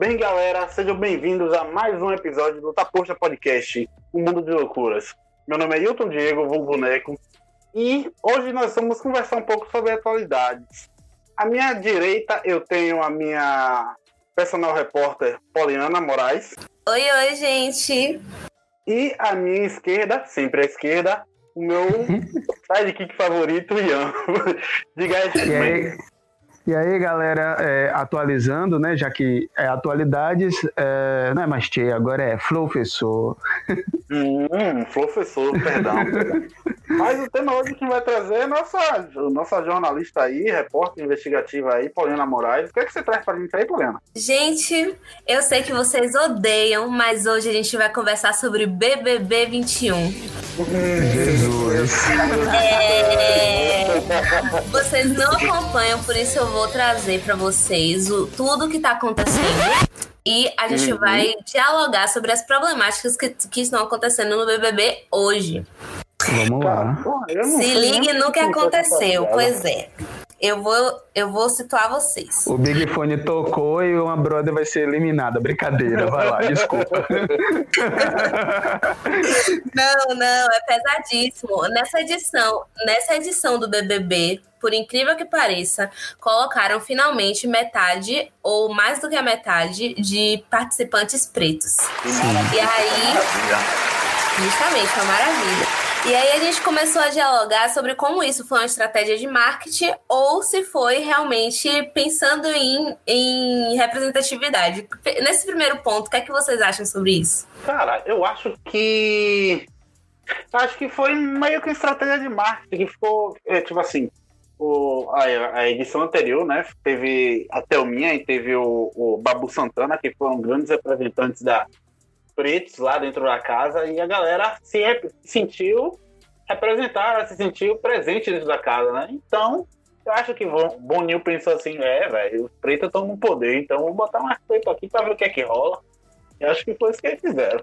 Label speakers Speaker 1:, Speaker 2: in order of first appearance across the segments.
Speaker 1: Bem, galera, sejam bem-vindos a mais um episódio do Taposta Podcast, um mundo de loucuras. Meu nome é Hilton Diego, vou boneco, e hoje nós vamos conversar um pouco sobre atualidades. À minha direita eu tenho a minha personal repórter Poliana Moraes.
Speaker 2: Oi, oi, gente.
Speaker 1: E à minha esquerda, sempre à esquerda, o meu sidekick favorito, Ian. Diga aí,
Speaker 3: e aí, galera, é, atualizando, né? Já que é atualidades, é, não é mais Tchê, agora é Flofessor.
Speaker 1: Hum, Flofessor, perdão. Mas o tema hoje que vai trazer é nossa, nossa jornalista aí, repórter investigativa aí, Poliana Moraes. O que, é que você traz pra gente aí, Poliana?
Speaker 2: Gente, eu sei que vocês odeiam, mas hoje a gente vai conversar sobre BBB 21. Hum,
Speaker 3: Jesus.
Speaker 2: É... Vocês não acompanham, por isso eu vou trazer para vocês o, tudo que tá acontecendo. E a gente uhum. vai dialogar sobre as problemáticas que, que estão acontecendo no BBB hoje.
Speaker 3: Vamos lá.
Speaker 2: Se ligue no que aconteceu. Pois é. Eu vou, eu vou situar vocês.
Speaker 3: O Big Fone tocou e uma brother vai ser eliminada. Brincadeira, vai lá, desculpa.
Speaker 2: não, não, é pesadíssimo. Nessa edição, nessa edição do BBB, por incrível que pareça, colocaram finalmente metade ou mais do que a metade de participantes pretos. Sim. E aí, justamente, uma maravilha. E aí a gente começou a dialogar sobre como isso foi uma estratégia de marketing ou se foi realmente pensando em, em representatividade. Nesse primeiro ponto, o que é que vocês acham sobre isso?
Speaker 1: Cara, eu acho que. Acho que foi meio que uma estratégia de marketing que ficou, é, tipo assim, o, a, a, edição anterior, né? Teve a Thelminha e teve o, o Babu Santana, que foram grandes representantes da, pretos lá dentro da casa e a galera se sentiu representada, se sentiu presente dentro da casa, né? Então, eu acho que Boninho pensou assim, é, velho, os pretos estão no poder, então vou botar mais preto aqui para ver o que é que rola. Eu acho que foi isso que eles fizeram.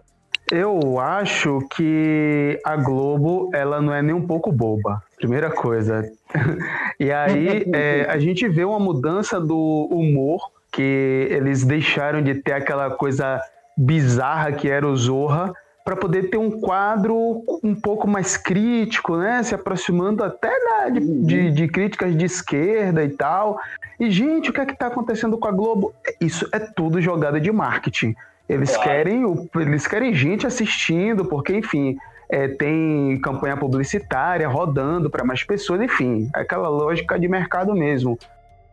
Speaker 3: Eu acho que a Globo, ela não é nem um pouco boba. Primeira coisa. e aí, é, a gente vê uma mudança do humor, que eles deixaram de ter aquela coisa bizarra que era o Zorra, para poder ter um quadro um pouco mais crítico, né? Se aproximando até da, de, uhum. de, de, críticas de esquerda e tal. E, gente, o que é que está acontecendo com a Globo? Isso é tudo jogada de marketing. Eles claro. querem eles querem gente assistindo, porque, enfim, é, tem campanha publicitária rodando para mais pessoas, enfim, é aquela lógica de mercado mesmo,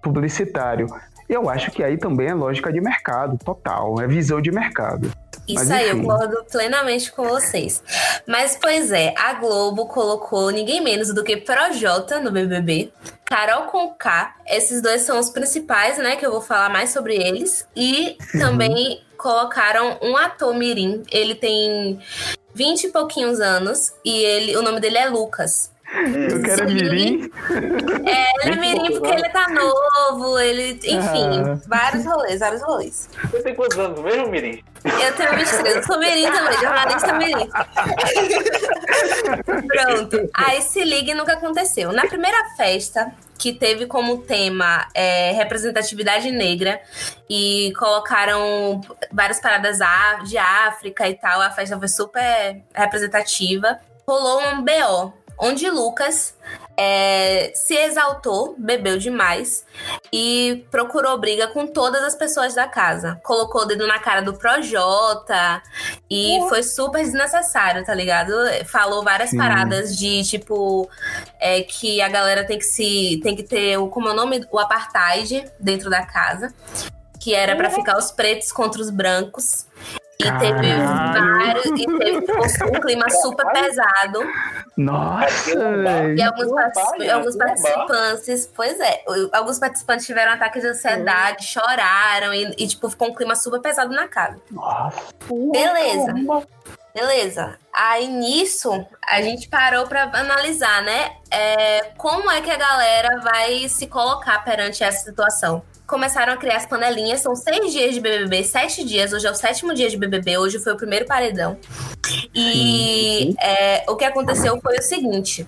Speaker 3: publicitário. Eu acho que aí também é lógica de mercado, total, é visão de mercado.
Speaker 2: Isso Mas, aí, eu concordo plenamente com vocês. Mas, pois é, a Globo colocou ninguém menos do que Projota no BBB, Carol Conká, esses dois são os principais, né, que eu vou falar mais sobre eles, e uhum. também colocaram um ator mirim, ele tem 20 e pouquinhos anos, e ele, o nome dele é Lucas.
Speaker 3: Eu quero é Mirim.
Speaker 2: É, ele é Mirim porque ele tá novo, ele, enfim, ah. vários rolês, vários rolês.
Speaker 1: Você tem quantos anos mesmo, Mirim?
Speaker 2: Eu tenho 23, eu sou Mirim também, jornalista Mirim. Pronto. Aí se ligue nunca aconteceu. Na primeira festa, que teve como tema é, representatividade negra e colocaram várias paradas de África e tal. A festa foi super representativa. Rolou um BO onde Lucas é, se exaltou, bebeu demais e procurou briga com todas as pessoas da casa. Colocou o dedo na cara do Projota e foi super desnecessário, tá ligado? Falou várias Sim. paradas de tipo é, que a galera tem que se tem que ter o como é o nome o apartheid dentro da casa, que era para ficar os pretos contra os brancos. E teve vários. E teve um clima super pesado.
Speaker 3: Nossa!
Speaker 2: E alguns, particip, alguns participantes, pois é, alguns participantes tiveram ataques de ansiedade, choraram e, e, tipo, ficou um clima super pesado na casa.
Speaker 3: Nossa!
Speaker 2: Beleza. Beleza. Aí nisso, a gente parou para analisar, né? É, como é que a galera vai se colocar perante essa situação? Começaram a criar as panelinhas. São seis dias de BBB, sete dias. Hoje é o sétimo dia de BBB. Hoje foi o primeiro paredão. E é, o que aconteceu foi o seguinte: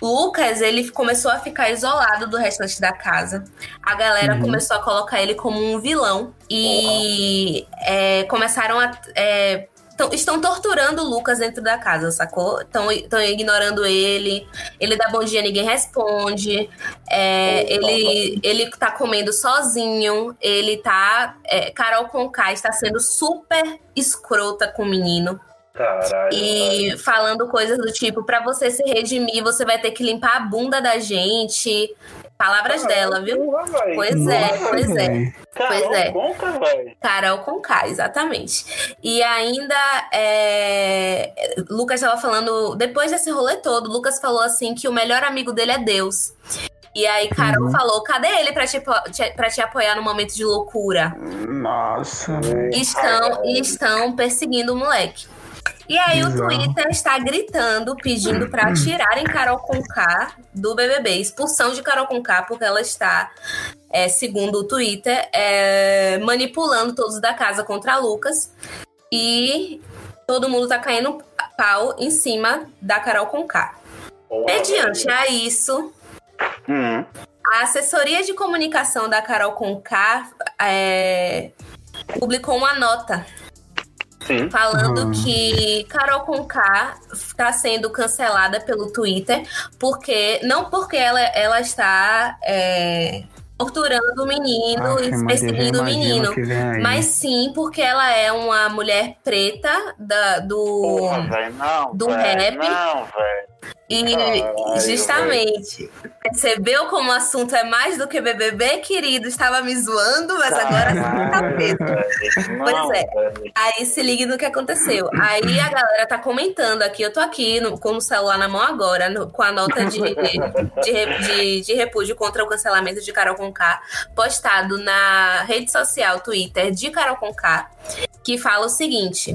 Speaker 2: Lucas, ele começou a ficar isolado do restante da casa. A galera uhum. começou a colocar ele como um vilão. E é, começaram a. É, Tão, estão torturando o Lucas dentro da casa, sacou? Estão ignorando ele. Ele dá bom dia, ninguém responde. É, ele, ele tá comendo sozinho. Ele tá. É, Carol Conká está sendo super escrota com o menino.
Speaker 1: Caralho,
Speaker 2: e falando coisas do tipo, para você se redimir, você vai ter que limpar a bunda da gente. Palavras dela, viu? pois é, pois é.
Speaker 1: Carol pois é. Conca, velho.
Speaker 2: Carol com K, exatamente. E ainda, é... Lucas estava falando, depois desse rolê todo, Lucas falou assim que o melhor amigo dele é Deus. E aí, Carol uhum. falou: cadê ele pra te, pra te apoiar no momento de loucura?
Speaker 3: Nossa,
Speaker 2: Estão, estão perseguindo o moleque. E aí Exato. o Twitter está gritando, pedindo para tirarem Carol Conká do BBB, expulsão de Carol Conká, porque ela está, é, segundo o Twitter, é, manipulando todos da casa contra Lucas. E todo mundo está caindo pau em cima da Carol Conká. Mediante a isso,
Speaker 1: hum.
Speaker 2: a assessoria de comunicação da Carol Conká é, publicou uma nota
Speaker 1: Sim.
Speaker 2: falando uhum. que Carol Conká está sendo cancelada pelo Twitter, porque não porque ela, ela está é, torturando o menino e perseguindo o menino, mas sim porque ela é uma mulher preta da, do,
Speaker 1: Porra, véio, não,
Speaker 2: do
Speaker 1: véio,
Speaker 2: rap.
Speaker 1: Não, velho.
Speaker 2: E Caralho, justamente, véio. percebeu como o assunto é mais do que BBB, querido? Estava me zoando, mas agora sim tá mesmo. Pois é. Aí se ligue no que aconteceu. Aí a galera tá comentando aqui, eu tô aqui no, com o celular na mão agora, no, com a nota de, de, de, de, repúdio contra o cancelamento de Carol Conká, postado na rede social Twitter de Carol Conká, que fala o seguinte.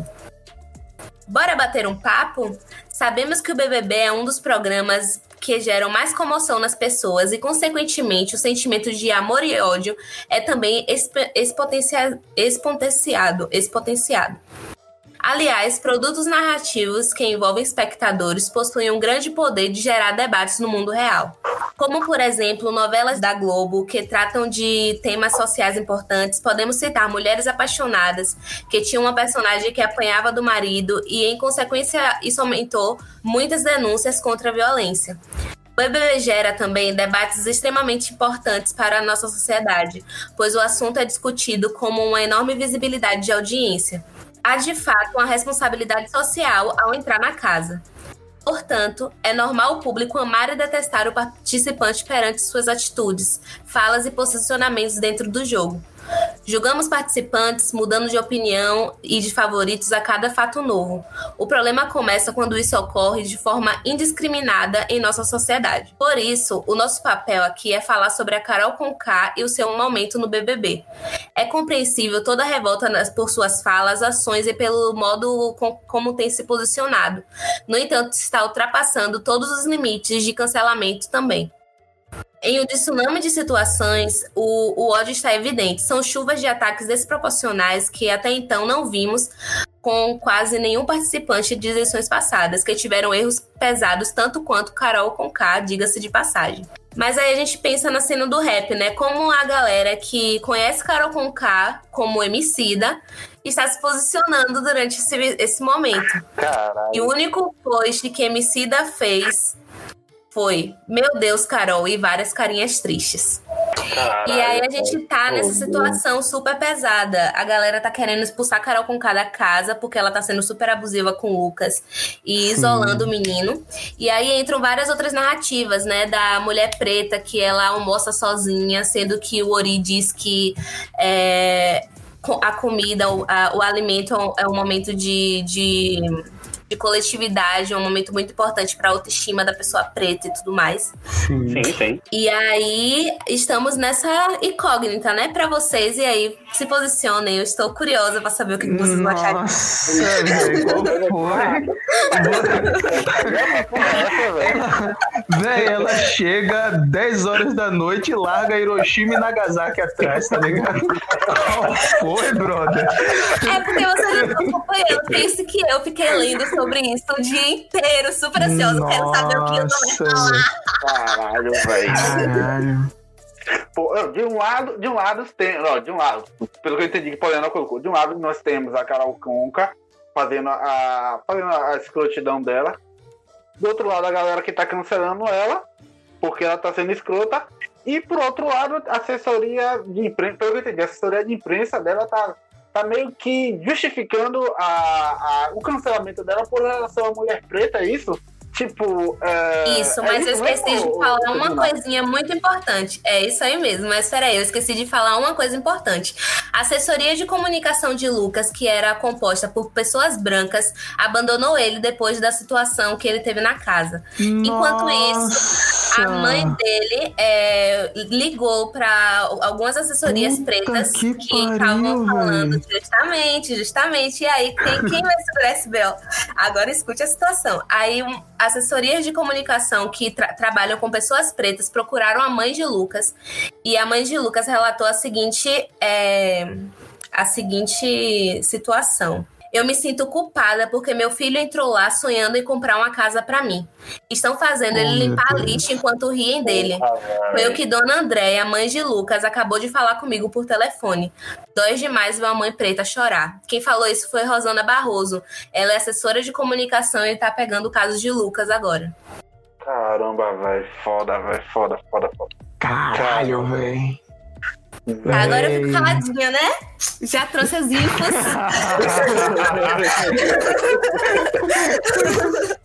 Speaker 2: Bora bater um papo? Sabemos que o BBB é um dos programas que geram mais comoção nas pessoas e, consequentemente, o sentimento de amor e ódio é também exponenciado. exponenciado. Aliás, produtos narrativos que envolvem espectadores possuem um grande poder de gerar debates no mundo real. Como, por exemplo, novelas da Globo que tratam de temas sociais importantes, podemos citar Mulheres Apaixonadas, que tinha uma personagem que apanhava do marido e, em consequência, isso aumentou muitas denúncias contra a violência. O BBB gera também debates extremamente importantes para a nossa sociedade, pois o assunto é discutido como uma enorme visibilidade de audiência há de fato uma responsabilidade social ao entrar na casa. Portanto, é normal o público amar e detestar o participante perante suas atitudes, falas e posicionamentos dentro do jogo. Julgamos participantes mudando de opinião e de favoritos a cada fato novo. O problema começa quando isso ocorre de forma indiscriminada em nossa sociedade. Por isso, o nosso papel aqui é falar sobre a Carol Conká e o seu momento no BBB. É compreensível toda a revolta por suas falas, ações e pelo modo como tem se posicionado. No entanto, está ultrapassando todos os limites de cancelamento também. Em um tsunami de situações, o, o ódio está evidente. São chuvas de ataques desproporcionais que até então não vimos com quase nenhum participante de eleições passadas, que tiveram erros pesados tanto quanto Carol com K, diga-se de passagem. Mas aí a gente pensa na cena do rap, né? Como a galera que conhece Carol com K como Emicida está se posicionando durante esse, esse momento.
Speaker 1: Caralho.
Speaker 2: E o único post que Emicida fez foi, meu Deus, Carol, e várias carinhas tristes.
Speaker 1: Caralho,
Speaker 2: e aí a gente tá nessa situação super pesada. A galera tá querendo expulsar a Carol com cada casa, porque ela tá sendo super abusiva com o Lucas e isolando Sim. o menino. E aí entram várias outras narrativas, né? Da mulher preta que ela almoça sozinha, sendo que o Ori diz que é, a comida, o, a, o alimento é um momento de, de de coletividade, é um momento muito importante para a autoestima da pessoa preta e tudo mais.
Speaker 1: Sim, sim. sim.
Speaker 2: E aí estamos nessa incógnita, né, para vocês. E aí se posicionem. Eu estou curiosa para saber o que vocês vão achar.
Speaker 3: Nossa, velho, qual foi? Véi, ela chega 10 horas da noite e larga Hiroshima e Nagasaki atrás, tá ligado? Qual foi, brother?
Speaker 2: É porque você não acompanhando. Pense que eu fiquei lendo sobre sobre isso o dia inteiro, super ansiosa. Quero saber o que eu vou falar.
Speaker 1: Caralho, velho.
Speaker 3: Caralho.
Speaker 1: Pô, de um lado, de um lado tem, ó, de um lado, pelo que eu entendi que Poliana colocou, de um lado nós temos a Carol Conca fazendo a fazendo a escrotidão dela. Do outro lado a galera que tá cancelando ela porque ela tá sendo escrota. E por outro lado, a assessoria de imprensa, pelo que eu entendi, a assessoria de imprensa dela tá tá meio que justificando a, a, o cancelamento dela por relação à mulher preta, é isso? Tipo. É,
Speaker 2: isso,
Speaker 1: é
Speaker 2: mas eu
Speaker 1: isso
Speaker 2: esqueci
Speaker 1: mesmo,
Speaker 2: de falar uma coisinha muito importante. É isso aí mesmo, mas peraí, eu esqueci de falar uma coisa importante. A assessoria de comunicação de Lucas, que era composta por pessoas brancas, abandonou ele depois da situação que ele teve na casa. Enquanto isso, A mãe dele é, ligou para algumas assessorias
Speaker 3: Puta
Speaker 2: pretas
Speaker 3: que
Speaker 2: estavam falando justamente, justamente. E aí, quem, quem vai segurar esse Bel? Agora escute a situação. Aí, assessorias de comunicação que tra- trabalham com pessoas pretas procuraram a mãe de Lucas. E a mãe de Lucas relatou a seguinte, é, a seguinte situação. Eu me sinto culpada porque meu filho entrou lá sonhando em comprar uma casa pra mim. Estão fazendo
Speaker 3: Oh,
Speaker 2: ele
Speaker 3: meu
Speaker 2: limpar
Speaker 3: Deus.
Speaker 2: lixo enquanto riem dele. Foi o que Dona Andréia, mãe de Lucas, acabou de falar comigo por telefone. Dói demais ver uma mãe preta chorar. Quem falou isso foi Rosana Barroso. Ela é assessora de comunicação e tá pegando o caso de Lucas agora.
Speaker 1: Caramba, velho. Foda, velho. Foda, foda, foda.
Speaker 3: Caralho, velho.
Speaker 2: Agora eu fico caladinha, né? Já trouxe as infos.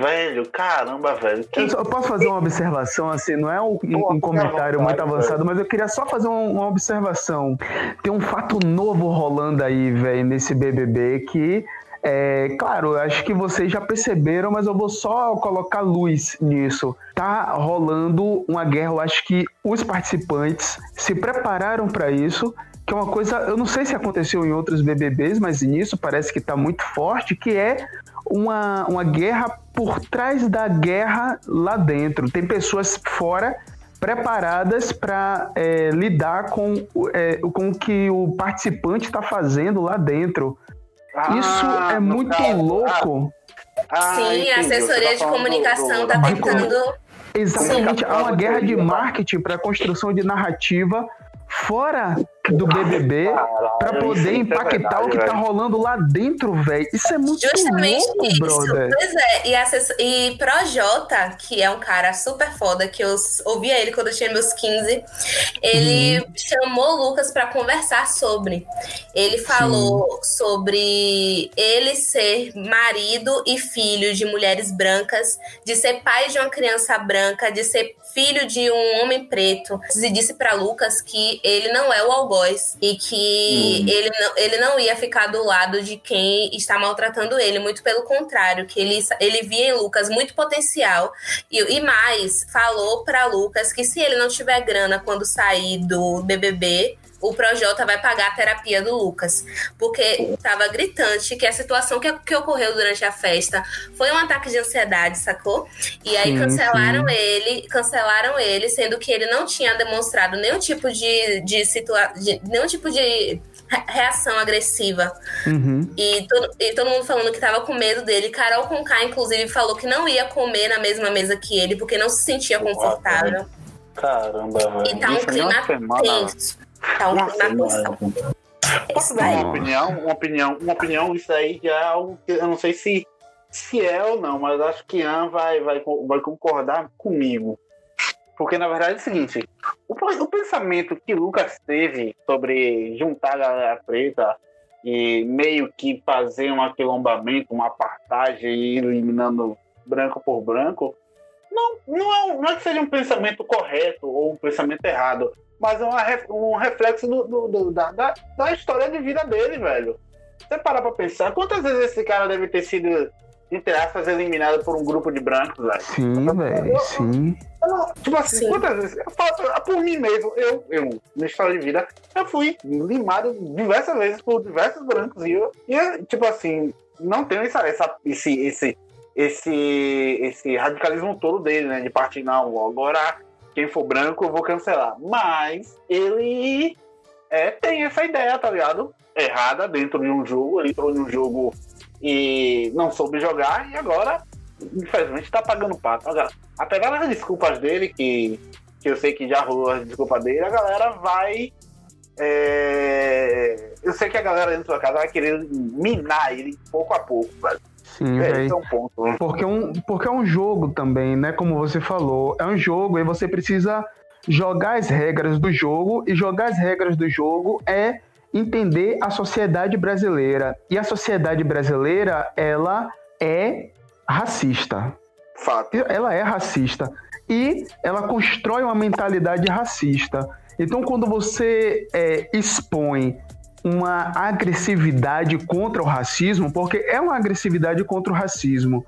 Speaker 1: velho, caramba, velho. Que
Speaker 3: Eu, só- eu posso fazer uma observação, assim, não é um, um- um comentário muito avançado, mas eu queria só fazer um- uma observação. Tem um fato novo rolando aí, velho, nesse BBB que, é, claro, acho que vocês já perceberam, mas eu vou só colocar luz nisso. Tá rolando uma guerra, eu acho que os participantes se prepararam para isso. Que é uma coisa, eu não sei se aconteceu em outros BBBs, mas nisso parece que tá muito forte, que é uma, uma guerra por trás da guerra lá dentro. Tem pessoas fora preparadas para lidar com, é, com o que o participante está fazendo lá dentro. Isso
Speaker 1: Ah,
Speaker 3: é
Speaker 1: no
Speaker 3: muito
Speaker 1: caso,
Speaker 3: louco.
Speaker 1: ah,
Speaker 2: Sim,
Speaker 1: entendi.
Speaker 2: a
Speaker 1: Você
Speaker 2: assessoria
Speaker 1: tá
Speaker 2: de comunicação tá
Speaker 1: do-
Speaker 2: tentando.
Speaker 3: Exatamente,
Speaker 1: Sim.
Speaker 3: há uma guerra de marketing para construção de narrativa fora do BBB para poder
Speaker 1: é
Speaker 3: impactar
Speaker 1: verdade,
Speaker 3: o que tá
Speaker 1: velho.
Speaker 3: rolando lá dentro, velho. Isso é muito
Speaker 2: Justamente
Speaker 3: louco,
Speaker 2: isso.
Speaker 3: brother.
Speaker 2: Pois é, e, assess... e Projota, que é um cara super foda, que eu ouvia ele quando eu tinha meus 15, ele
Speaker 3: Uhum.
Speaker 2: chamou o Lucas pra conversar sobre. Ele falou sobre ele ser marido e filho de mulheres brancas, de ser pai de uma criança branca, de ser filho de um homem preto. E disse pra Lucas que ele não é o algoz e que
Speaker 1: Hum.
Speaker 2: ele, não, ele não ia ficar do lado de quem está maltratando ele, muito pelo contrário, que ele, ele via em Lucas muito potencial e, e mais, falou pra Lucas que se ele não tiver grana quando sair do BBB, o Projota vai pagar a terapia do Lucas. Porque estava gritante que a situação que, que ocorreu durante a festa foi um ataque de ansiedade, sacou? E aí
Speaker 3: Sim,
Speaker 2: cancelaram ele, cancelaram ele, sendo que ele não tinha demonstrado nenhum tipo de, de situação, nenhum tipo de re- reação agressiva.
Speaker 3: Uhum.
Speaker 2: E todo, e todo mundo falando que tava com medo dele. Carol Conká, inclusive, falou que não ia comer na mesma mesa que ele, porque não se sentia confortável.
Speaker 1: Caramba, velho.
Speaker 2: E tá um clima tenso.
Speaker 1: Uma
Speaker 2: clima
Speaker 1: semana.
Speaker 2: tensão.
Speaker 1: Posso dar uma opinião? Uma opinião, uma opinião, isso aí já é algo que eu não sei se, se é ou não, mas acho que Ian vai, vai, vai concordar comigo. Porque na verdade é o seguinte: o, o pensamento que Lucas teve sobre juntar a galera preta e meio que fazer um aquilombamento, uma apartheid e ir eliminando branco por branco, não, não, é, não é que seja um pensamento correto ou um pensamento errado mas é uma um reflexo do, do- do- da, da, da história de vida dele, velho. Você parar pra pensar, quantas vezes esse cara deve ter sido, entre aspas, eliminado por um grupo de brancos, velho?
Speaker 3: Sim, velho, sim.
Speaker 1: Eu Tipo assim,
Speaker 2: Sim.
Speaker 1: quantas vezes? Eu falo por mim mesmo, eu, eu, na história de vida, eu fui limado diversas vezes por diversos brancos. E eu, e eu, tipo assim, não tenho essa, essa, esse, esse, esse, esse radicalismo todo dele, né? De partir, não, agora quem for branco eu vou cancelar. Mas ele é, tem essa ideia, tá ligado? Errada dentro de um jogo, ele entrou em um jogo e não soube jogar e agora, infelizmente, tá pagando pato. Apesar das desculpas dele, que, que eu sei que já rolou as desculpas dele, a galera vai. É... Eu sei que a galera dentro da casa vai querer minar ele pouco a pouco, velho.
Speaker 3: Sim, é, é um ponto. Né? Porque, é um, porque é um jogo também, né? Como você falou. É um jogo e você precisa jogar as regras do jogo. E jogar as regras do jogo é entender a sociedade brasileira. E a sociedade brasileira, ela é racista.
Speaker 1: Fato.
Speaker 3: Ela é racista. E ela constrói uma mentalidade racista. Então, quando você é, expõe uma agressividade contra o racismo, porque é uma agressividade contra o racismo.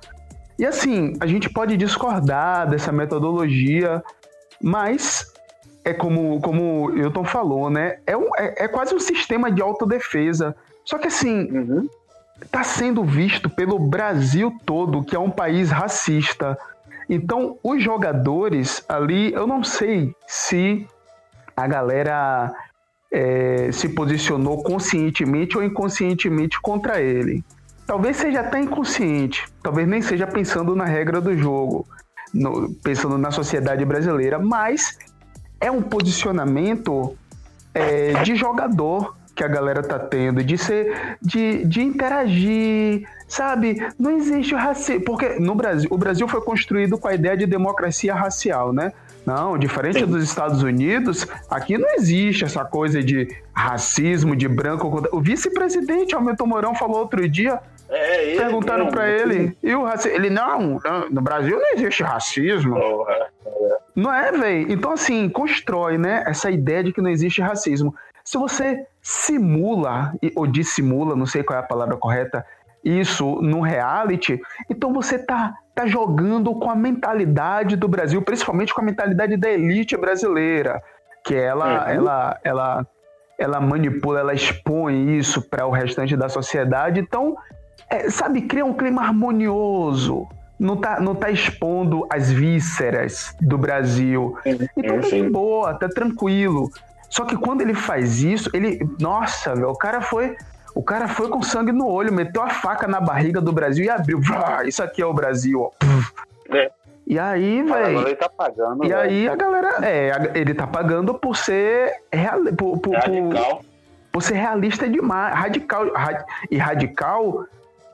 Speaker 3: E assim, a gente pode discordar dessa metodologia, mas é como, como o Hilton falou, né? É, um, é, é quase um sistema de autodefesa. Só que assim, uhum. tá sendo visto pelo Brasil todo que é um país racista. Então, os jogadores ali, eu não sei se a galera é, se posicionou conscientemente ou inconscientemente contra ele. Talvez seja até inconsciente, talvez nem seja pensando na regra do jogo, no, pensando na sociedade brasileira, mas é um posicionamento é, de jogador que a galera tá tendo, de ser, de, de interagir, sabe? Não existe racismo, porque no Brasil, o Brasil foi construído com a ideia de democracia racial, né? Não, diferente Sim. dos Estados Unidos, aqui não existe essa coisa de racismo, de branco. O vice-presidente Hamilton Mourão falou outro dia. É, ele perguntaram para ele, e o racismo? Ele, não, no Brasil não existe racismo. Oh, é, é. Não é, velho? Então, assim, constrói, né, essa ideia de que não existe racismo. Se você simula, ou dissimula, não sei qual é a palavra correta, isso no reality, então você tá, tá jogando com a mentalidade do Brasil, principalmente com a mentalidade da elite brasileira, que ela, uhum. ela, ela, ela manipula, ela expõe isso para o restante da sociedade. Então, é, sabe, cria um clima harmonioso. Não tá, não tá expondo as vísceras do Brasil. Então tá de boa, tá tranquilo. Só que quando ele faz isso, ele. Nossa, meu, o cara foi o cara foi com sangue no olho, meteu a faca na barriga do Brasil e abriu. Isso aqui é o Brasil, ó. É. E aí, velho.
Speaker 1: Ele tá pagando.
Speaker 3: E véio. aí a galera. É, ele tá pagando por ser. Real, por, por,
Speaker 1: radical.
Speaker 3: Por, por, ser realista demais. Radical. Rad, e radical.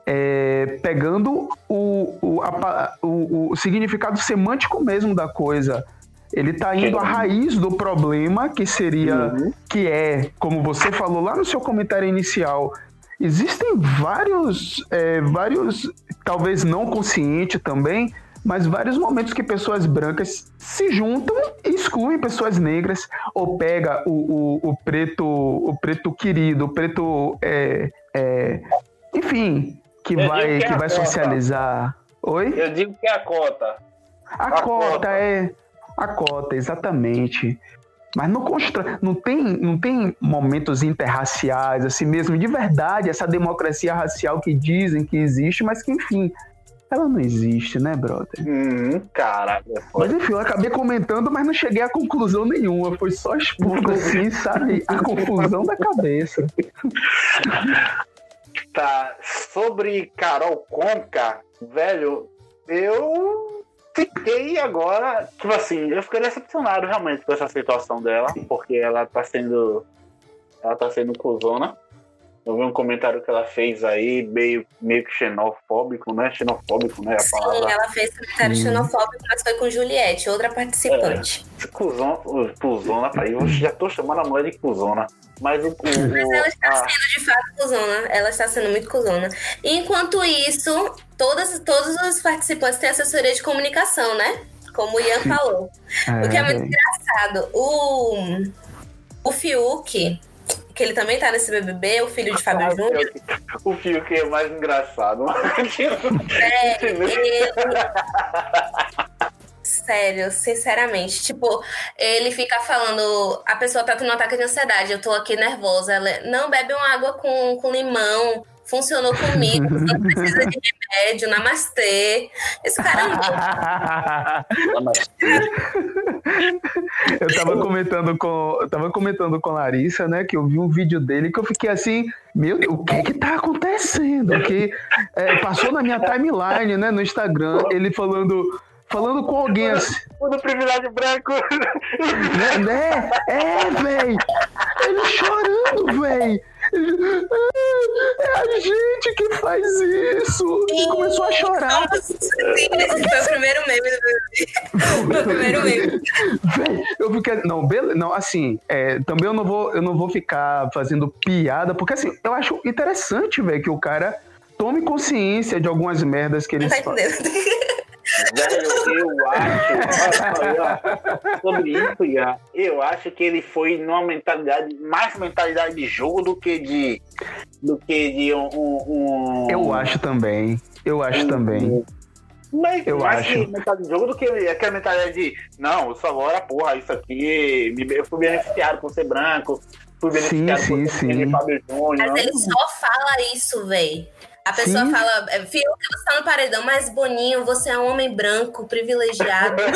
Speaker 3: É, pegando o, o, a, o, o significado semântico mesmo da coisa. Ele está indo à raiz do problema, que seria, uhum. que é, como você falou lá no seu comentário inicial, existem vários, é, vários, talvez não consciente também, mas vários momentos que pessoas brancas se juntam e excluem pessoas negras, ou pega o, o, o preto, o preto querido, o preto, é, é, enfim, que Eu vai, que, é que vai socializar. Oi?
Speaker 1: Eu digo que é a cota.
Speaker 3: A, a cota, cota, é a cota, exatamente. Mas não constrói, não tem, não tem momentos interraciais, assim mesmo, de verdade, essa democracia racial que dizem que existe, mas que, enfim, ela não existe, né, brother?
Speaker 1: Hum, caralho.
Speaker 3: Mas enfim, eu acabei comentando, mas não cheguei a conclusão nenhuma. Foi só expondo assim, sabe? A confusão da cabeça.
Speaker 1: Tá. Sobre Carol Conca, velho, eu fiquei agora, tipo assim, eu fiquei decepcionado realmente com essa situação dela, porque ela tá sendo. Ela tá sendo cuzona. Eu vi um comentário que ela fez aí, meio, meio que xenofóbico, né? Xenofóbico, né? A
Speaker 2: palavra. Sim, ela fez comentário xenofóbico, mas foi com Juliette, outra participante.
Speaker 1: É, cuzona, cuzona, eu já tô chamando a mulher de cuzona. Mas, o, o
Speaker 2: mas ela está a... sendo de fato cuzona. Ela está sendo muito cuzona. Enquanto isso, todas, todos os participantes têm assessoria de comunicação, né? Como o Ian falou. É, o que é muito engraçado. O, o Fiuk que ele também tá nesse BBB, o filho de Fábio ah, Júnior.
Speaker 1: O que é mais engraçado.
Speaker 2: É, ele... Sério, sinceramente. Tipo, ele fica falando, a pessoa tá tendo um ataque de ansiedade, eu tô aqui nervosa. Ela, não, bebe uma água com, com limão funcionou comigo, não precisa de remédio, namastê. Esse cara é
Speaker 3: eu eu tava comentando com, eu tava comentando com a Larissa, né, que eu vi um vídeo dele que eu fiquei assim, meu Deus, o que é que tá acontecendo? Que é, passou na minha timeline, né, no Instagram, ele falando falando com alguém assim.
Speaker 1: O do privilégio branco.
Speaker 3: Né? né? É, véi. Ele chorando, véi. É a gente que faz isso. E começou a chorar.
Speaker 2: Nossa, sim, esse foi o primeiro meme do o primeiro meme.
Speaker 3: Eu fiquei. Não, beleza. Não, assim, é, também eu não, vou, eu não vou ficar fazendo piada, porque assim, eu acho interessante, velho, que o cara tome consciência de algumas merdas que ele
Speaker 2: tá entendendo.
Speaker 1: Velho, eu acho. sobre isso, Ian, eu acho que ele foi numa mentalidade, mais mentalidade de jogo do que de. do que de um. um
Speaker 3: Eu acho também. Eu acho também.
Speaker 1: Mas,
Speaker 3: Eu
Speaker 1: mais
Speaker 3: acho.
Speaker 1: que mentalidade de jogo do que aquela mentalidade de. Não, eu só agora, porra, isso aqui. Eu fui beneficiado por ser branco. Fui
Speaker 3: Sim,
Speaker 1: beneficiado
Speaker 3: sim,
Speaker 1: por ser
Speaker 3: sim.
Speaker 1: Fábio Júnior.
Speaker 2: Mas ele só fala isso, véi. A pessoa
Speaker 3: Sim.
Speaker 2: fala, é, filho, você tá no paredão, mas Boninho, você é um homem branco, privilegiado. é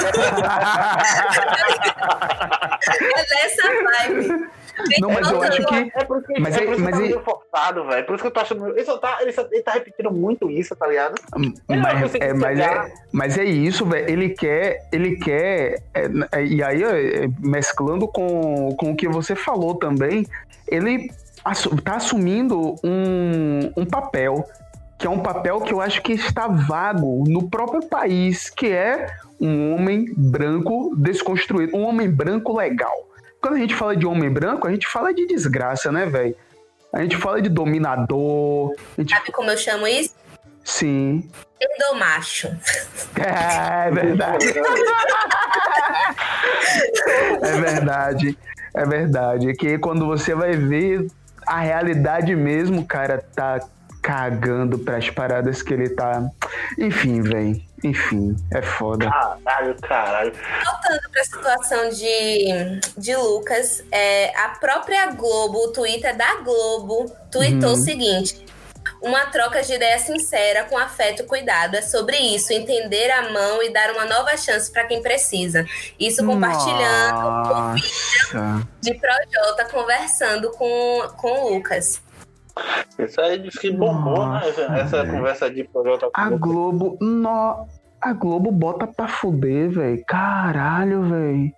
Speaker 2: dessa vibe.
Speaker 3: Não, mas eu acho que.
Speaker 1: É porque,
Speaker 3: Mas
Speaker 1: é
Speaker 3: é-
Speaker 1: por isso
Speaker 3: mas
Speaker 1: que tá
Speaker 3: é-
Speaker 1: meio forçado, velho. Por isso que eu tô achando. Ele, só tá, ele, só- ele tá repetindo muito isso, tá ligado? Ele não
Speaker 3: Mas é, mas, é, mas é isso, velho. Ele quer. Ele quer. é, é, e aí, é, mesclando com, com o que você falou também, ele tá assumindo um, um papel. Que é um papel que eu acho que está vago no próprio país, que é um homem branco desconstruído, um homem branco legal. Quando a gente fala de homem branco, a gente fala de desgraça, né, velho? A gente fala de dominador. Gente...
Speaker 2: Sabe como eu chamo isso?
Speaker 3: Sim.
Speaker 2: Endomacho.
Speaker 3: É verdade. É verdade. É verdade. Que quando você vai ver a realidade mesmo, o cara tá cagando pras paradas que ele tá. Enfim, velho. Enfim, é foda.
Speaker 1: Caralho, caralho.
Speaker 2: Voltando para a situação de, de Lucas, é, a própria Globo, o Twitter da Globo, tweetou
Speaker 3: Uhum.
Speaker 2: o seguinte: uma troca de ideia sincera, com afeto e cuidado. É sobre isso, entender a mão e dar uma nova chance para quem precisa. Isso compartilhando o vídeo
Speaker 3: Nossa.
Speaker 2: de Projota conversando com, com o Lucas.
Speaker 1: Isso aí diz que bombou, né?
Speaker 3: Nossa,
Speaker 1: Essa, essa
Speaker 3: velho.
Speaker 1: conversa de projeto.
Speaker 3: A Globo. No... A Globo bota pra fuder, velho. Caralho, velho.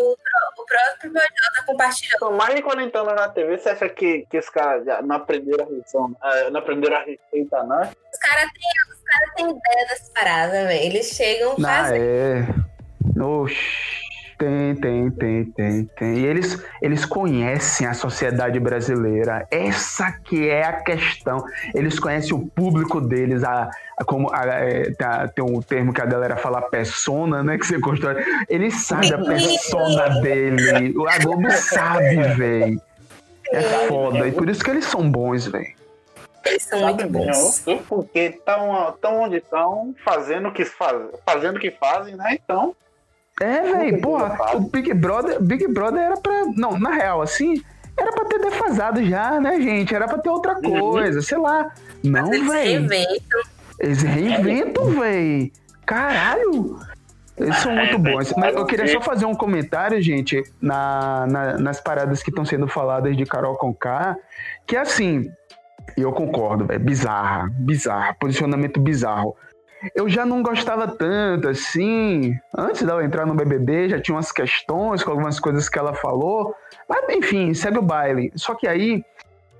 Speaker 2: O, pro- o próprio Projota compartilhou.
Speaker 1: São mais de 40 anos na TV, você acha que, que os caras já não aprenderam a lição, não aprenderam a respeitar, não?
Speaker 2: Os caras têm os cara têm ideia das paradas, velho. Eles chegam
Speaker 3: Ah,
Speaker 2: fazendo.
Speaker 3: é. Oxi. Tem, tem, tem, tem, tem. E eles, eles conhecem a sociedade brasileira. Essa que é a questão. Eles conhecem o público deles, a, a- como a- é, tá- tem um termo que a galera fala persona, né? Que você constrói. Eles sabem a persona dele. A Globo sabe, velho. É foda. E por isso que eles são bons, velho.
Speaker 2: Eles são
Speaker 1: Sabe
Speaker 2: muito bons.
Speaker 1: Porque estão tão onde estão, fazendo o que faz, fazendo o que fazem, né? Então,
Speaker 3: É, velho, porra,
Speaker 1: Brother.
Speaker 3: o Big Brother, Big Brother era pra. Não, na real, assim, era pra ter defasado já, né, gente? Era pra ter outra
Speaker 1: Uhum.
Speaker 3: coisa, sei lá. Não,
Speaker 2: Eles se
Speaker 3: velho.
Speaker 2: reinventam.
Speaker 3: Eles reinventam, velho. Caralho. Eles são muito
Speaker 1: É,
Speaker 3: bons.
Speaker 1: velho,
Speaker 3: Mas eu queria
Speaker 1: eu
Speaker 3: só fazer um comentário, gente, na, na- nas paradas que estão sendo faladas de Carol Conká, que é assim, e eu concordo, velho, bizarra, bizarra, posicionamento bizarro. Eu já não gostava tanto, assim, antes dela entrar no BBB, já tinha umas questões com algumas coisas que ela falou, mas enfim, segue o baile. Só que aí,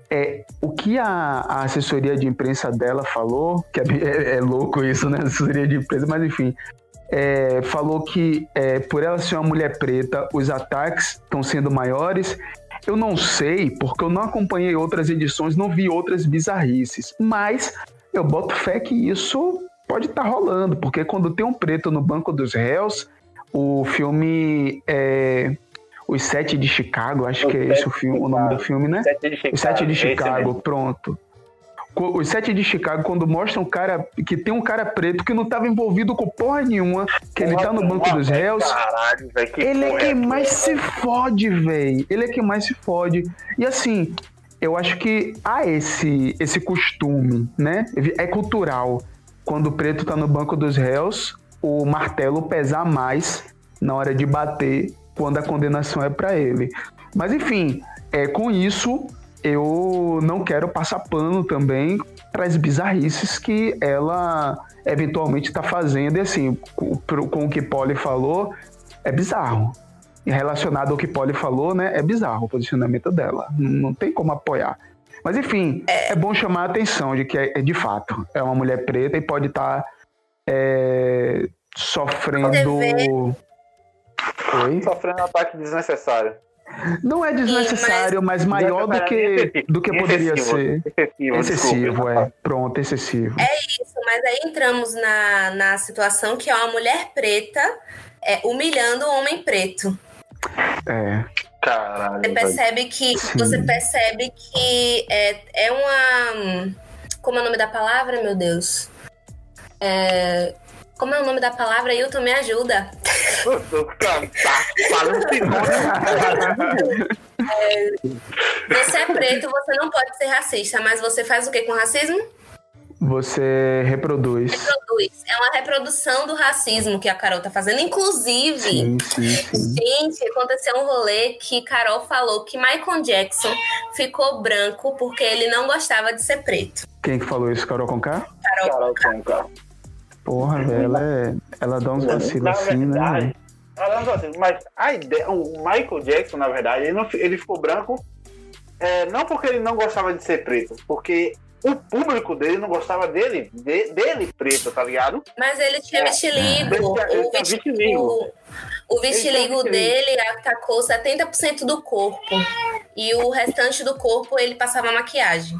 Speaker 3: é, o que a, a assessoria de imprensa dela falou, que é, é- é louco isso, né? Assessoria de imprensa, mas enfim. é, falou que é, por ela ser uma mulher preta, os ataques estão sendo maiores. Eu não sei, porque eu não acompanhei outras edições, não vi outras bizarrices. Mas eu boto fé que isso pode estar rolando, porque quando tem um preto no banco dos réus, o filme é, Os Sete de Chicago, acho que é esse o, filme, o nome do filme, né?
Speaker 1: Sete Chicago.
Speaker 3: Os Sete de Chicago, pronto. Os Sete de Chicago, quando mostram um cara que tem um cara preto que não estava envolvido com porra nenhuma, que ele tá no banco
Speaker 1: Porra,
Speaker 3: dos réus,
Speaker 1: Caralho, que
Speaker 3: ele é
Speaker 1: porra
Speaker 3: quem
Speaker 1: essa,
Speaker 3: mais se fode, velho. Ele é quem mais se fode. E assim, eu acho que há esse, esse costume, né? É cultural. Quando o preto tá no banco dos réus, o martelo pesar mais na hora de bater quando a condenação é para ele. Mas enfim, é com isso eu não quero passar pano também para as bizarrices que ela eventualmente está fazendo. E assim, com, o que Polly falou, é bizarro. Relacionado ao que Polly falou, né, é bizarro o posicionamento dela. Não tem como apoiar. Mas enfim, é, é bom chamar a atenção de que é, é, de fato é uma mulher preta e pode estar tá, é, sofrendo.
Speaker 1: Oi? Sofrendo ataque desnecessário.
Speaker 3: Não é desnecessário, Sim, mas, mas maior do que, do que poderia ser. Excessivo, excessivo é. Pronto, excessivo.
Speaker 2: É isso, mas aí entramos na, na situação que é uma mulher preta é, humilhando o um homem preto.
Speaker 3: É.
Speaker 1: Caralho.
Speaker 2: Você percebe que. Você percebe que é, é uma. Como é o nome da palavra, meu Deus? É, como é o nome da palavra, Hilton? Me ajuda. é, você é preto, você não pode ser racista, mas você faz o que com racismo?
Speaker 3: Você reproduz.
Speaker 2: Reproduz. É uma reprodução do racismo que a Carol tá fazendo. Inclusive, sim, sim, sim. gente, aconteceu um rolê que Carol falou que Michael Jackson ficou branco porque ele não gostava de ser preto.
Speaker 3: Quem que falou isso? Carol Conká?
Speaker 1: Carol, Carol Conká.
Speaker 3: Porra, velho, ela, é, ela dá uns vacilos assim, né, verdade, né?
Speaker 1: Ela dá uns vacilos, mas a ideia, o Michael Jackson, na verdade, ele, não, ele ficou branco é, não porque ele não gostava de ser preto, porque o público dele não gostava dele, de, dele preto, tá ligado?
Speaker 2: Mas ele tinha é, vitiligo. O, vitiligo. o vitiligo dele atacou 70% do corpo. E o restante do corpo ele passava maquiagem.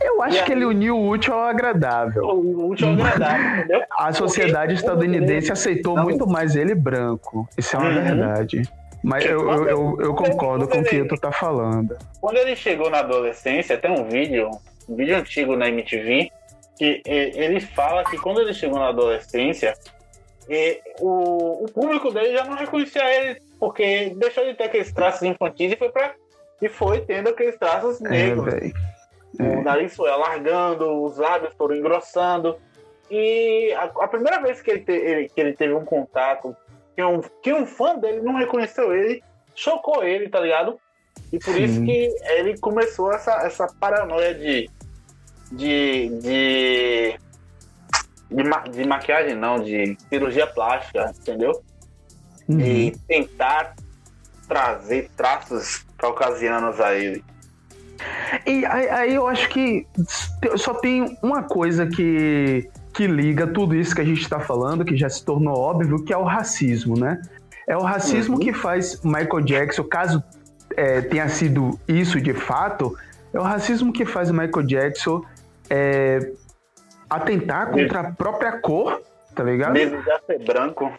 Speaker 3: Eu acho que ele uniu o útil ao agradável.
Speaker 1: O útil ao agradável, entendeu?
Speaker 3: A sociedade estadunidense aceitou muito mais ele branco. Isso é uma uhum. verdade. Mas eu, eu, eu, eu concordo com o que tu tá falando.
Speaker 1: Quando ele chegou na adolescência, tem um vídeo, um vídeo antigo na MTV, que ele fala que quando ele chegou na adolescência, o, o público dele já não reconhecia ele, porque deixou de ter aqueles traços infantis e foi e foi tendo aqueles traços é, negros. É, o nariz foi alargando, os lábios foram engrossando. E a, a primeira vez que ele, te, ele, que ele teve um contato que um, que um fã dele não reconheceu ele, chocou ele, tá ligado? E por Sim. isso que ele começou essa, essa paranoia de. de. de. de, ma, de maquiagem, não, de cirurgia plástica, entendeu? Uhum. E tentar trazer traços caucasianos a ele.
Speaker 3: E aí, aí, eu acho que só tem uma coisa que que liga tudo isso que a gente está falando, que já se tornou óbvio, que é o racismo, né? É o racismo uhum. que faz Michael Jackson, caso é, tenha sido isso de fato, é o racismo que faz Michael Jackson é, atentar contra a própria cor, tá ligado?
Speaker 1: Mesmo já ser branco.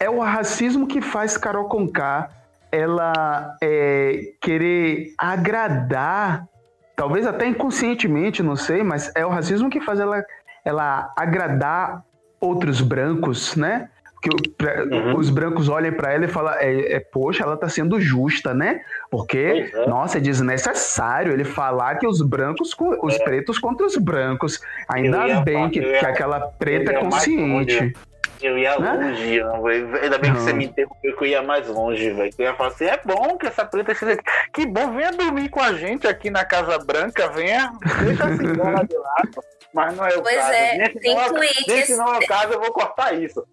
Speaker 3: É o racismo que faz Carol Conká ela é, querer agradar, talvez até inconscientemente, não sei, mas é o racismo que faz ela ela agradar outros brancos, né? Que uhum. os brancos olhem para ela e falam, é, é, poxa, ela tá sendo justa, né? Porque, é. nossa, é desnecessário ele falar que os brancos, os é. pretos contra os brancos. Ainda bem que, ia, que aquela preta é consciente.
Speaker 1: Eu ia né? longe, ainda bem que você me interrompeu que eu ia mais longe, velho. Eu ia falar assim: é bom que essa preta seja. Que bom, venha dormir com a gente aqui na Casa Branca, venha, deixa a cigana de lado. Mas não é o
Speaker 2: pois
Speaker 1: caso.
Speaker 2: É, tem não, tweets.
Speaker 1: Se não é o caso, eu vou cortar isso.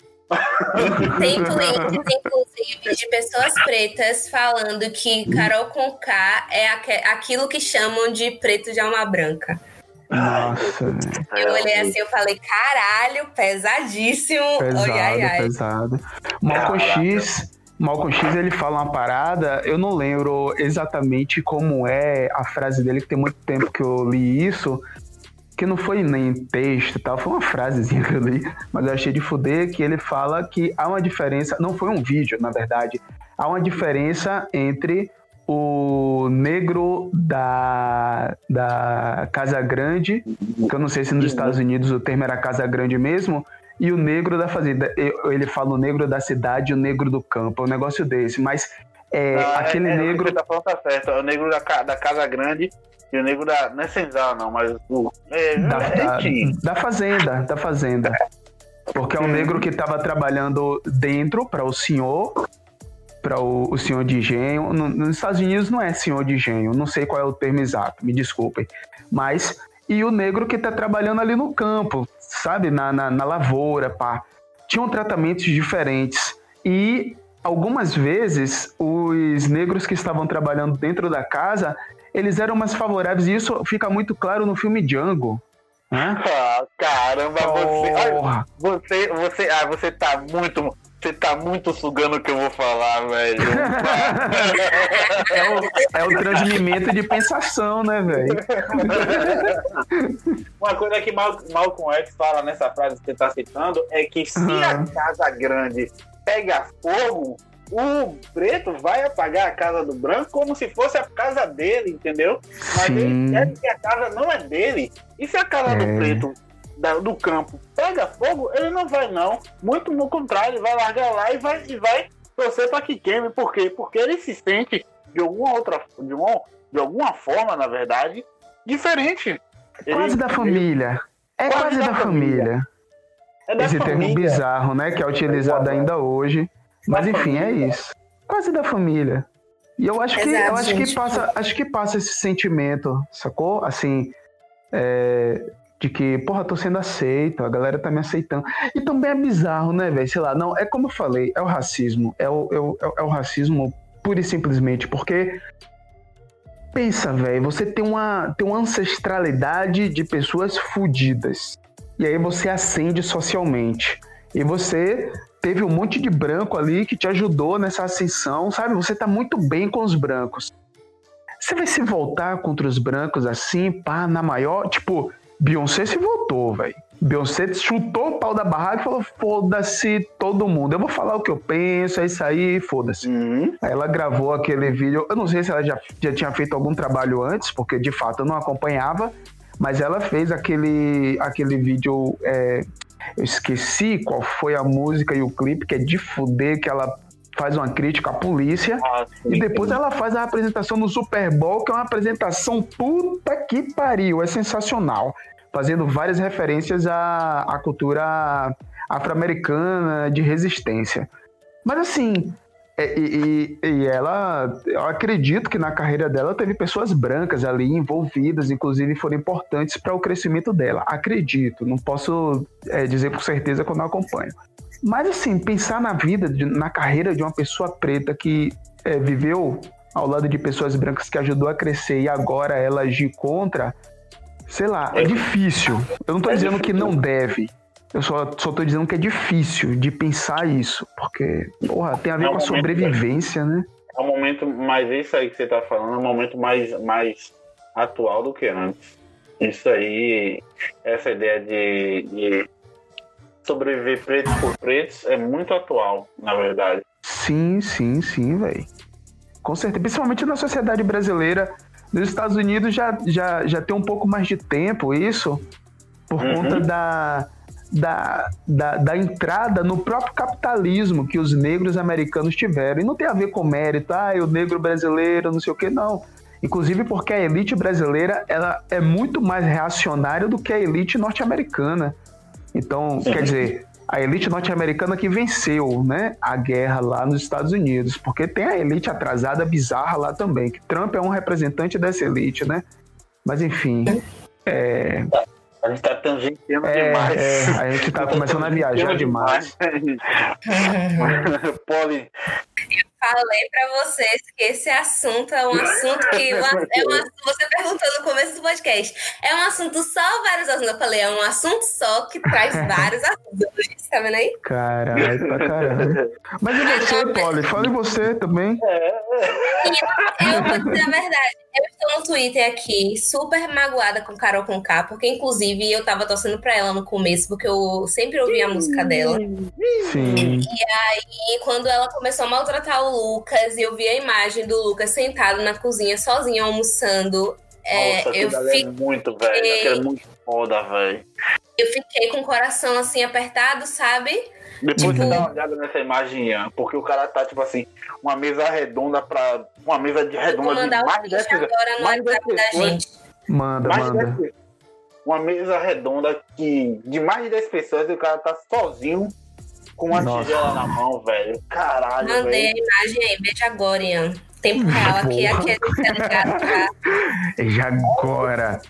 Speaker 2: Tem tweets, inclusive, de pessoas pretas falando que Carol Conká é aquilo que chamam de preto de alma branca.
Speaker 3: Nossa.
Speaker 2: Eu olhei assim, eu falei, caralho, pesadíssimo.
Speaker 3: Pesado,
Speaker 2: ai, ai.
Speaker 3: pesado. Malcolm X, Malcolm X, ele fala uma parada, eu não lembro exatamente como é a frase dele, que tem muito tempo que eu li isso, que não foi nem texto tal, foi uma frasezinha que eu li, mas eu achei de fuder que ele fala que há uma diferença, não foi um vídeo, na verdade, há uma diferença entre o negro da, da Casa Grande, que eu não sei se nos Estados Unidos o termo era Casa Grande mesmo, e o negro da fazenda. Ele fala o negro da cidade e o negro do campo, é um negócio desse, mas é, não, aquele
Speaker 1: é, é,
Speaker 3: negro.
Speaker 1: Você tá falando tá certo, é o negro da, da Casa Grande e o negro da. Não é senzala, não, mas o. É,
Speaker 3: da, da, da, fazenda, da fazenda. Porque é um negro que estava trabalhando dentro para o senhor, para o, o, senhor de engenho. No, nos Estados Unidos não é senhor de engenho, não sei qual é o termo exato, me desculpem. Mas, e o negro que está trabalhando ali no campo, sabe, na, na, na lavoura, pá. Tinham tratamentos diferentes. E algumas vezes os negros que estavam trabalhando dentro da casa, eles eram mais favoráveis. E isso fica muito claro no filme Django.
Speaker 1: Né? Ah, caramba, você, ai, você, você, ah, você tá muito, você tá muito sugando o que eu vou falar, velho.
Speaker 3: é, o, é o transmimento de pensação, né, velho?
Speaker 1: Uma coisa que Mal, Malcolm X fala nessa frase que você tá citando é que se uhum. a casa grande pega fogo, o preto vai apagar a casa do branco como se fosse a casa dele, entendeu? Mas Sim. ele quer que a casa não é dele. E se a casa é. do preto do campo pega fogo, ele não vai não. Muito no contrário, ele vai largar lá e vai, e vai torcer para que queime. Por quê? Porque ele se sente de alguma outra, de, uma, de alguma forma, na verdade, diferente.
Speaker 3: É quase ele, da família. É quase, quase da, da, família. família. É da Esse família. termo bizarro, né? Que é utilizado ainda hoje. Mas da enfim, é família. é isso. Quase da família. E eu acho que eu acho que passa, acho que passa esse sentimento, sacou? Assim, é, de que, porra, tô sendo aceito, a galera tá me aceitando. E também é bizarro, né, velho? Sei lá, não, é como eu falei, é o racismo. É o, é o, é o racismo pura e simplesmente, porque. Pensa, velho, você tem uma, tem uma ancestralidade de pessoas fodidas. E aí você acende socialmente. E você teve um monte de branco ali que te ajudou nessa ascensão, sabe? Você tá muito bem com os brancos. Você vai se voltar contra os brancos assim, pá, na maior. Tipo, Beyoncé se voltou, velho. Beyoncé chutou o pau da barraca e falou: foda-se todo mundo. Eu vou falar o que eu penso, é isso aí, foda-se. Uhum. Aí ela gravou aquele vídeo. Eu não sei se ela já, já tinha feito algum trabalho antes, porque de fato eu não acompanhava, mas ela fez aquele, aquele vídeo. É, eu esqueci qual foi a música e o clipe, que é de fuder, que ela faz uma crítica à polícia ah, sim, e depois sim. ela faz a apresentação no Super Bowl, que é uma apresentação puta que pariu, é sensacional, fazendo várias referências à, à cultura afro-americana de resistência. Mas assim, é, e, e, e, ela, eu acredito que na carreira dela teve pessoas brancas ali envolvidas, inclusive foram importantes para o crescimento dela. Acredito, não posso é, dizer com certeza quando eu acompanho. Mas assim, pensar na vida, na carreira de uma pessoa preta que é, viveu ao lado de pessoas brancas que ajudou a crescer e agora ela agir contra, sei lá, é difícil. Eu não tô é dizendo difícil. que não deve. Eu só, só tô dizendo que é difícil de pensar isso, porque, porra, tem a ver é um com a sobrevivência, né?
Speaker 1: É um momento, mas isso aí que você tá falando é um momento mais, mais atual do que antes. Isso aí, essa ideia de, de sobreviver pretos por pretos é muito atual, na verdade.
Speaker 3: Sim, sim, sim, velho. Com certeza. Principalmente na sociedade brasileira. Nos Estados Unidos já, já, já tem um pouco mais de tempo isso, por uhum. conta da, da, da, da, entrada no próprio capitalismo que os negros americanos tiveram. E não tem a ver com mérito, ah, o negro brasileiro, não sei o que, não. Inclusive porque a elite brasileira ela é muito mais reacionária do que a elite norte-americana. Então, quer dizer, a elite norte-americana que venceu né, a guerra lá nos Estados Unidos, porque tem a elite atrasada bizarra lá também, que Trump é um representante dessa elite, né? Mas enfim. É...
Speaker 1: A gente tá tangenciando é, demais.
Speaker 3: É, a gente tá começando a viajar demais.
Speaker 1: Poli,
Speaker 2: falei para vocês que esse assunto é um assunto que é um, você perguntou no começo do podcast. É um assunto só, vários assuntos. Eu falei, é um assunto só que traz vários assuntos. Tá vendo aí?
Speaker 3: Caralho, pra caramba. Mas e você, Polly? Fale você também.
Speaker 2: Eu vou dizer a verdade. Eu estou no Twitter aqui, super magoada com Carol Conká, porque inclusive eu tava torcendo pra ela no começo, porque eu sempre ouvia a música dela.
Speaker 3: Sim.
Speaker 2: E aí, quando ela começou a maltratar o Lucas e eu vi a imagem do Lucas sentado na cozinha sozinho almoçando.
Speaker 1: É, Nossa, eu fiquei... é muito, velho. é muito foda, velho.
Speaker 2: Eu fiquei com o coração assim apertado, sabe?
Speaker 1: Depois tipo... você dá uma olhada nessa imagem, porque o cara tá, tipo assim, uma mesa redonda pra. Uma mesa de redonda de mais de 10
Speaker 2: agora no mais WhatsApp da gente.
Speaker 3: Manda, mais manda.
Speaker 1: uma mesa redonda que de mais de 10 pessoas e o cara tá sozinho com uma Nossa. tigela na mão, velho. Caralho,
Speaker 2: Mandei
Speaker 1: velho.
Speaker 2: a imagem aí, veja agora, Ian. Tempo real aqui, aqui
Speaker 3: é Já agora.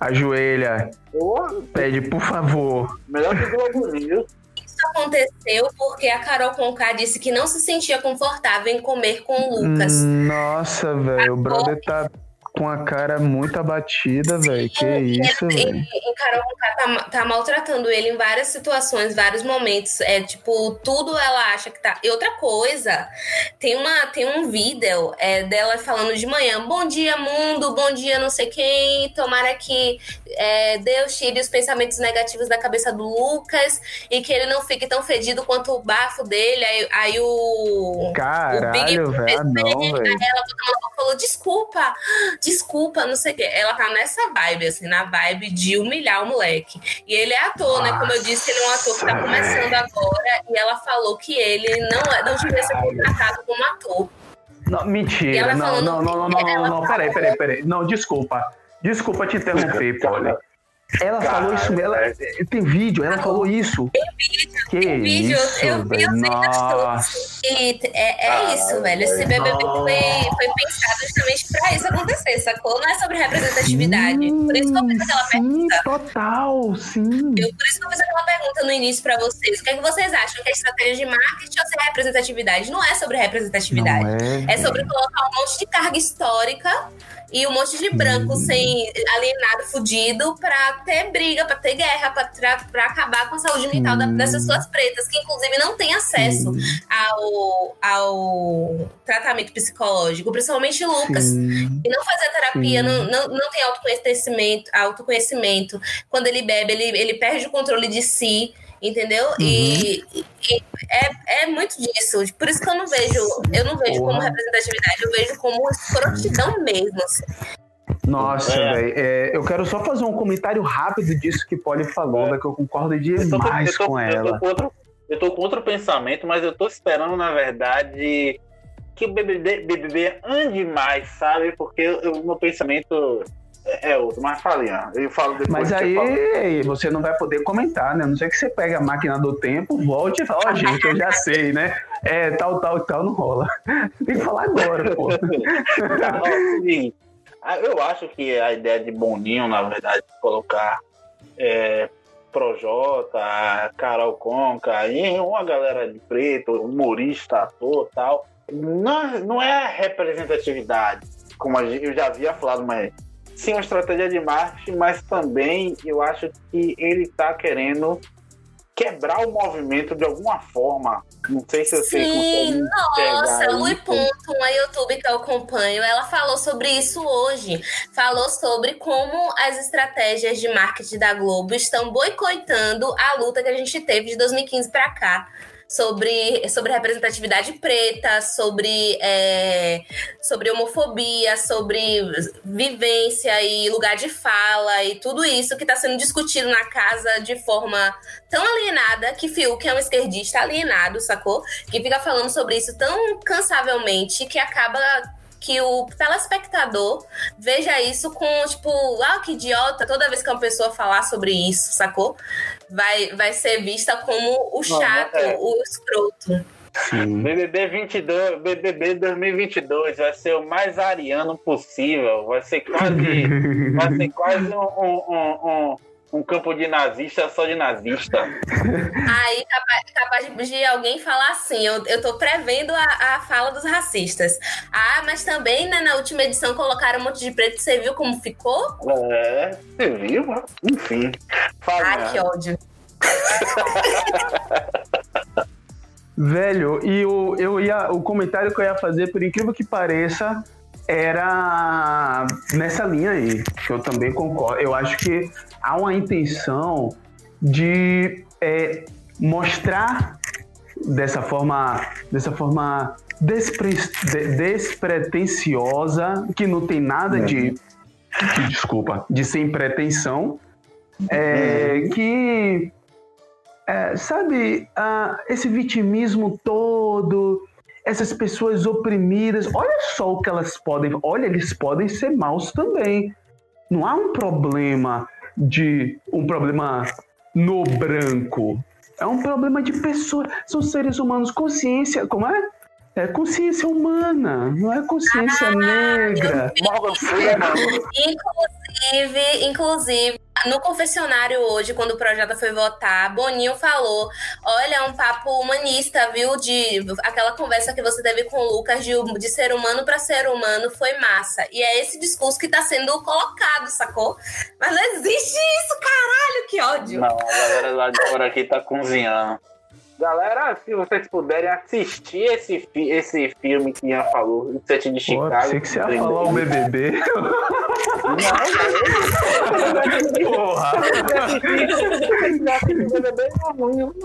Speaker 3: Ajoelha. Porra. Pede, por favor.
Speaker 1: Melhor que Globo News
Speaker 2: aconteceu porque a Carol Conká disse que não se sentia confortável em comer com o Lucas.
Speaker 3: Nossa, velho, o brother tá com a cara muito abatida, velho. Que isso, velho.
Speaker 2: E Carol tá, tá maltratando ele em várias situações, vários momentos. É tipo, tudo ela acha que tá. E outra coisa, tem, uma, tem um vídeo é, dela falando de manhã: Bom dia, mundo, bom dia, não sei quem. Tomara que é, Deus tire os pensamentos negativos da cabeça do Lucas e que ele não fique tão fedido quanto o bafo dele. Aí, aí o.
Speaker 3: Caralho, velho. Aí
Speaker 2: ela falou: Desculpa, desculpa, não sei o quê. Ela tá nessa vibe, assim, na vibe de humilhar o moleque. E ele é ator, Nossa. né? Como eu disse, ele é um ator que tá começando agora. E ela falou que ele não, é, não devia ser contratado como ator.
Speaker 3: Não, mentira. Não, não, não, não, não, não, não, peraí, peraí, peraí. Não, desculpa. Desculpa te interromper, Polly. Ela Cara, falou isso, ela é, tem vídeo, ela falou isso.
Speaker 2: Tem vídeo, que tem vídeo, isso, eu vi os vídeos E é, é ah, isso, velho. Esse BBB foi, foi pensado justamente pra isso acontecer, sacou? Não é sobre representatividade. Sim, por isso que eu fiz aquela sim, pergunta.
Speaker 3: Total, sim.
Speaker 2: Eu, por isso que eu fiz aquela pergunta no início pra vocês. O que, é que vocês acham? Que é estratégia de marketing ou se é representatividade? Não é sobre representatividade. É, é sobre colocar um monte de carga histórica e um monte de branco hum. sem alienado, fudido, pra ter briga, pra ter guerra, pra, pra acabar com a saúde mental hum. dessas pessoas pretas, que inclusive não têm acesso hum. ao, ao tratamento psicológico, principalmente Lucas. Sim. E não fazer terapia, não, não, não tem autoconhecimento, autoconhecimento. Quando ele bebe, ele, ele perde o controle de si entendeu? Uhum. E, e, é, é muito disso. Por isso que eu não vejo, eu não vejo Porra. como representatividade, eu vejo como escrotidão mesmo. Assim.
Speaker 3: Nossa, é. velho. É, eu quero só fazer um comentário rápido disso que Polly falou, é. que eu concordo demais eu tô, eu tô, com ela.
Speaker 1: Eu tô com, outro, eu tô com outro pensamento, mas eu tô esperando, na verdade, que o BBB, BBB ande mais, sabe? Porque o meu pensamento é, é outro, mas falei, eu falo depois.
Speaker 3: Mas aí você não vai poder comentar, né? A não sei que você pega a máquina do tempo, volte e fala, ó, oh, gente, eu já sei, né? É, tal, tal, tal, não rola. Tem que falar agora, pô.
Speaker 1: eu acho que a ideia de Boninho, na verdade, colocar é, Projota, Carol Conca e uma galera de preto, humorista, ator tal, não, não é representatividade, como eu já havia falado, mas sim uma estratégia de marketing, mas também eu acho que ele está querendo quebrar o movimento de alguma forma. Não sei se você
Speaker 2: Sim, nossa, Lui Ponto, uma YouTube que eu acompanho, ela falou sobre isso hoje. Falou sobre como as estratégias de marketing da Globo estão boicotando a luta que a gente teve de 2015 para cá sobre, sobre representatividade preta, sobre, é, sobre homofobia, sobre vivência e lugar de fala e tudo isso que está sendo discutido na casa de forma tão alienada que Fiuk é um esquerdista alienado, sacou? Que fica falando sobre isso tão cansavelmente que acaba que o telespectador veja isso com, tipo, ah, que idiota, toda vez que uma pessoa falar sobre isso, sacou? Vai, vai ser vista como o chato, Não, é. o escroto.
Speaker 1: Sim. BBB 22, BBB 2022 vai ser o mais ariano possível. Vai ser quase, vai ser quase um, um, um, um campo de nazista só de nazista.
Speaker 2: Aí, capaz, capaz de alguém falar assim: eu, eu tô prevendo a, a fala dos racistas. Ah, mas também né, na última edição colocaram um monte de preto. Você viu como ficou?
Speaker 1: É, você viu? Enfim.
Speaker 2: Fala. Ai, que ódio.
Speaker 3: Velho, e o, eu ia, o comentário que eu ia fazer, por incrível que pareça, era nessa linha aí, que eu também concordo. Eu acho que há uma intenção de é, mostrar dessa forma, dessa forma despre, de, despretensiosa, que não tem nada de, de desculpa, de sem pretensão, é, uhum. que é, sabe, uh, esse vitimismo todo, essas pessoas oprimidas, olha só o que elas podem, olha, eles podem ser maus também. Não há um problema de um problema no branco. É um problema de pessoas. São seres humanos. Consciência, como é? É consciência humana, não é consciência ah, negra.
Speaker 2: Inclusive, inclusive, no confessionário hoje, quando o projeto foi votar, Boninho falou: olha, é um papo humanista, viu? De aquela conversa que você teve com o Lucas de, de ser humano para ser humano foi massa. E é esse discurso que tá sendo colocado, sacou? Mas não existe isso, caralho, que ódio.
Speaker 1: Não, a galera lá de fora aqui tá cozinhando. Galera, se vocês puderem assistir esse, esse filme que Ian falou, o set de Chicago. Pô,
Speaker 3: achei que você ia falar o BBB. Não,
Speaker 1: Porra!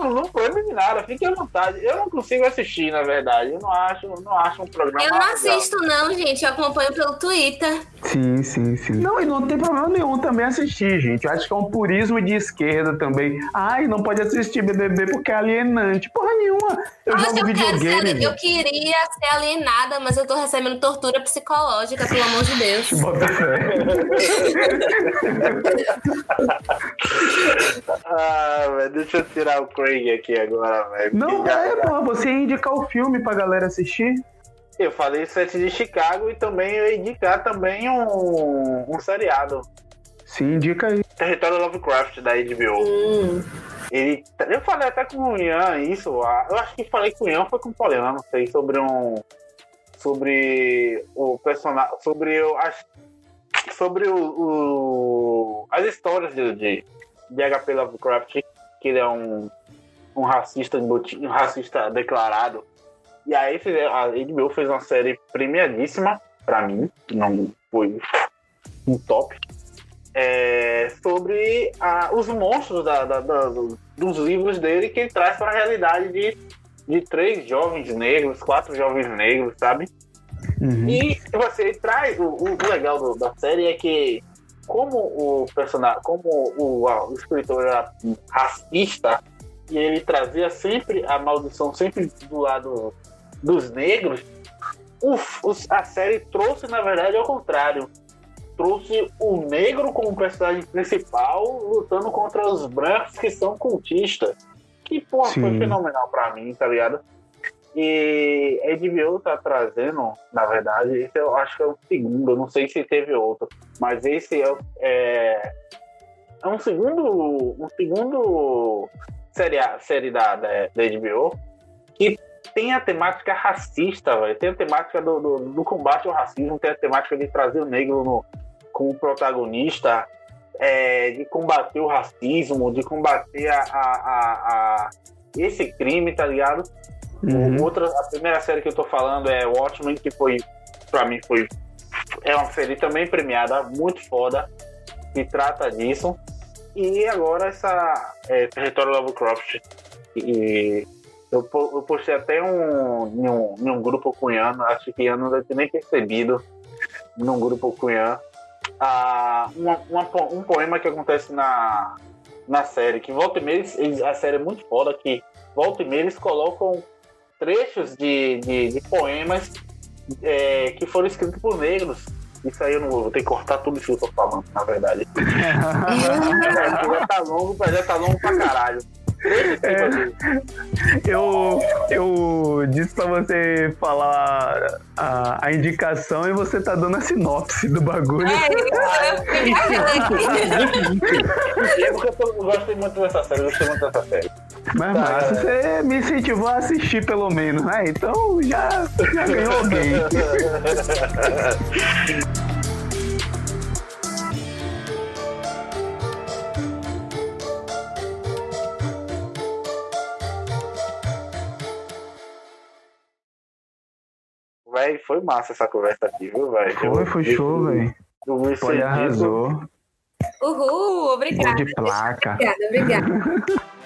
Speaker 1: não, foi nada, fique à vontade. Eu não consigo assistir, na verdade. Eu não acho, não acho um programa.
Speaker 2: Eu não assisto, não, gente. Eu acompanho pelo Twitter.
Speaker 3: Sim, sim, sim. Não, e não tem problema nenhum também assistir, gente. Eu acho que é um purismo de esquerda também. Ai, não pode assistir BBB porque é alienante alienante. Porra nenhuma. Eu Nossa, jogo eu videogame.
Speaker 2: Ser, eu queria ser alienada, mas eu tô recebendo tortura psicológica, pelo amor de Deus. Bota fé.
Speaker 1: ah, velho, deixa eu tirar o Craig aqui agora, velho.
Speaker 3: Não, é, porra, você ia indicar o filme pra galera assistir?
Speaker 1: Eu falei Sete de Chicago e também eu ia indicar também um, um seriado.
Speaker 3: Sim, indica aí.
Speaker 1: Território Lovecraft da HBO. Hum. Ele, eu falei até com o Ian isso, eu acho que falei com o Ian, foi com o Poliana, não sei, sobre um. Sobre o personagem. Sobre. As, sobre o, o, as histórias de, de, de HP Lovecraft, que ele é um, um racista, um racista declarado. E aí a HBO fez uma série premiadíssima para mim, não foi um top é, sobre a, os monstros da, da, da, dos livros dele que ele traz para a realidade de, de três jovens negros, quatro jovens negros, sabe? Uhum. E você traz o, o legal do, da série é que como o personagem, como o, o escritor era racista e ele trazia sempre a maldição sempre do lado dos negros, a série trouxe na verdade ao contrário trouxe o negro como personagem principal lutando contra os brancos que são cultistas. Que, porra, Sim. foi fenomenal pra mim, tá ligado? E a HBO tá trazendo, na verdade, esse eu acho que é o segundo, eu não sei se teve outro, mas esse é, é, é um segundo, um segundo série, série da, da, da HBO que tem a temática racista, véio. tem a temática do, do, do, combate ao racismo, tem a temática de trazer o negro no, como protagonista, é, de combater o racismo, de combater a, a, a, a esse crime, tá ligado? Uhum. Outra, a primeira série que eu tô falando é Watchmen, que foi, pra mim, foi é uma série também premiada, muito foda, que trata disso. E agora essa é, Território Lovecraft. E eu, eu postei até um, em, um, em um grupo cunhano, acho que Ian não deve ter nem percebido, num grupo cunhano, a, uma, uma, um poema que acontece na, na série, que volta e meia, eles, a série é muito foda, que volta e meia eles colocam trechos de, de, de poemas é, que foram escritos por negros. Isso aí eu não vou, vou ter que cortar tudo isso que eu tô falando, na verdade. já tá longo, já tá longo pra caralho.
Speaker 3: É, eu, eu disse pra você falar a, a, indicação e você tá dando a sinopse do bagulho. É,
Speaker 1: eu, eu, eu gosto muito dessa série, eu gostei muito dessa série.
Speaker 3: Mas tá, massa, você me incentivou a assistir pelo menos, né? Então já, já ganhou alguém.
Speaker 1: Véi, foi massa essa conversa aqui, viu, velho?
Speaker 3: Foi, foi show, velho. Pode arrasou.
Speaker 2: Uhul, obrigada.
Speaker 3: de placa.
Speaker 2: Obrigada, obrigada.